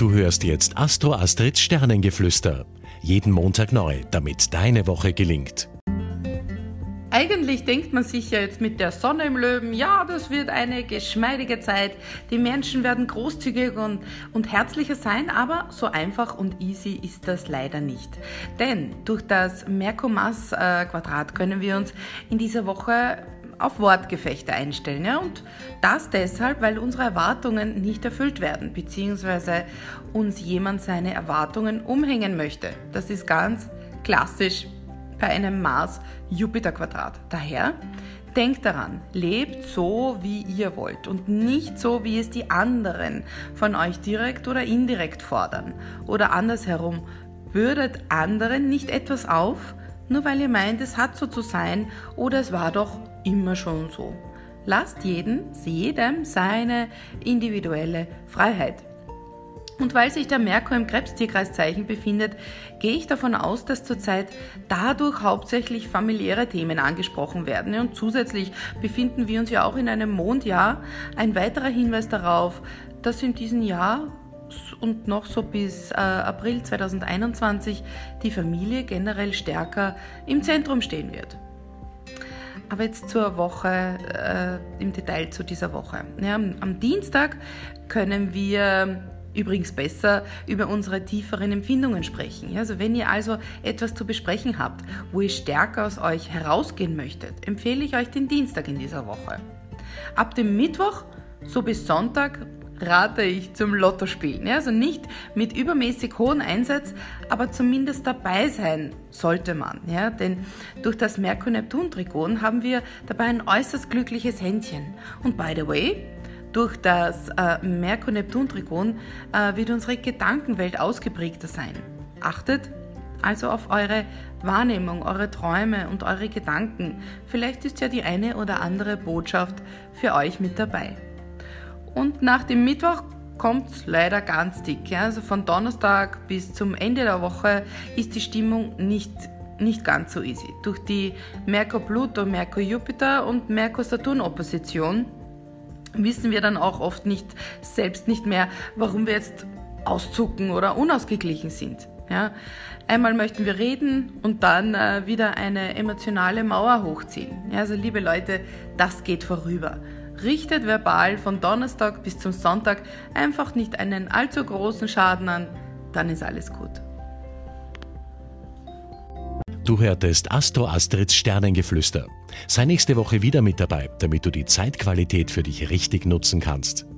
Du hörst jetzt Astro Astrids Sternengeflüster. Jeden Montag neu, damit deine Woche gelingt. Eigentlich denkt man sich ja jetzt mit der Sonne im Löwen, ja, das wird eine geschmeidige Zeit. Die Menschen werden großzügig und, und herzlicher sein, aber so einfach und easy ist das leider nicht. Denn durch das Merkur-Mars-Quadrat können wir uns in dieser Woche auf Wortgefechte einstellen. Ja? Und das deshalb, weil unsere Erwartungen nicht erfüllt werden, beziehungsweise uns jemand seine Erwartungen umhängen möchte. Das ist ganz klassisch bei einem Mars-Jupiter-Quadrat. Daher denkt daran, lebt so, wie ihr wollt und nicht so, wie es die anderen von euch direkt oder indirekt fordern. Oder andersherum, bürdet anderen nicht etwas auf, nur weil ihr meint, es hat so zu sein oder es war doch immer schon so. Lasst jeden, jedem seine individuelle Freiheit. Und weil sich der Merkur im Krebstierkreiszeichen befindet, gehe ich davon aus, dass zurzeit dadurch hauptsächlich familiäre Themen angesprochen werden. Und zusätzlich befinden wir uns ja auch in einem Mondjahr. Ein weiterer Hinweis darauf, dass in diesem Jahr und noch so bis äh, April 2021 die Familie generell stärker im Zentrum stehen wird. Aber jetzt zur Woche, äh, im Detail zu dieser Woche. Ja, am Dienstag können wir übrigens besser über unsere tieferen Empfindungen sprechen. Also wenn ihr also etwas zu besprechen habt, wo ihr stärker aus euch herausgehen möchtet, empfehle ich euch den Dienstag in dieser Woche. Ab dem Mittwoch so bis Sonntag rate ich zum Lottospielen. Also nicht mit übermäßig hohem Einsatz, aber zumindest dabei sein sollte man. Ja? Denn durch das Merkur-Neptun-Trigon haben wir dabei ein äußerst glückliches Händchen. Und by the way, durch das äh, Merkur-Neptun-Trigon äh, wird unsere Gedankenwelt ausgeprägter sein. Achtet also auf eure Wahrnehmung, eure Träume und eure Gedanken. Vielleicht ist ja die eine oder andere Botschaft für euch mit dabei. Und nach dem Mittwoch kommt es leider ganz dick. Ja? Also von Donnerstag bis zum Ende der Woche ist die Stimmung nicht, nicht ganz so easy. Durch die Merkur-Pluto, Merkur-Jupiter und Merkur-Saturn-Opposition wissen wir dann auch oft nicht selbst nicht mehr, warum wir jetzt auszucken oder unausgeglichen sind. Ja? Einmal möchten wir reden und dann äh, wieder eine emotionale Mauer hochziehen. Ja, also liebe Leute, das geht vorüber. Richtet verbal von Donnerstag bis zum Sonntag einfach nicht einen allzu großen Schaden an, dann ist alles gut. Du hörtest Astro Astrids Sternengeflüster. Sei nächste Woche wieder mit dabei, damit du die Zeitqualität für dich richtig nutzen kannst.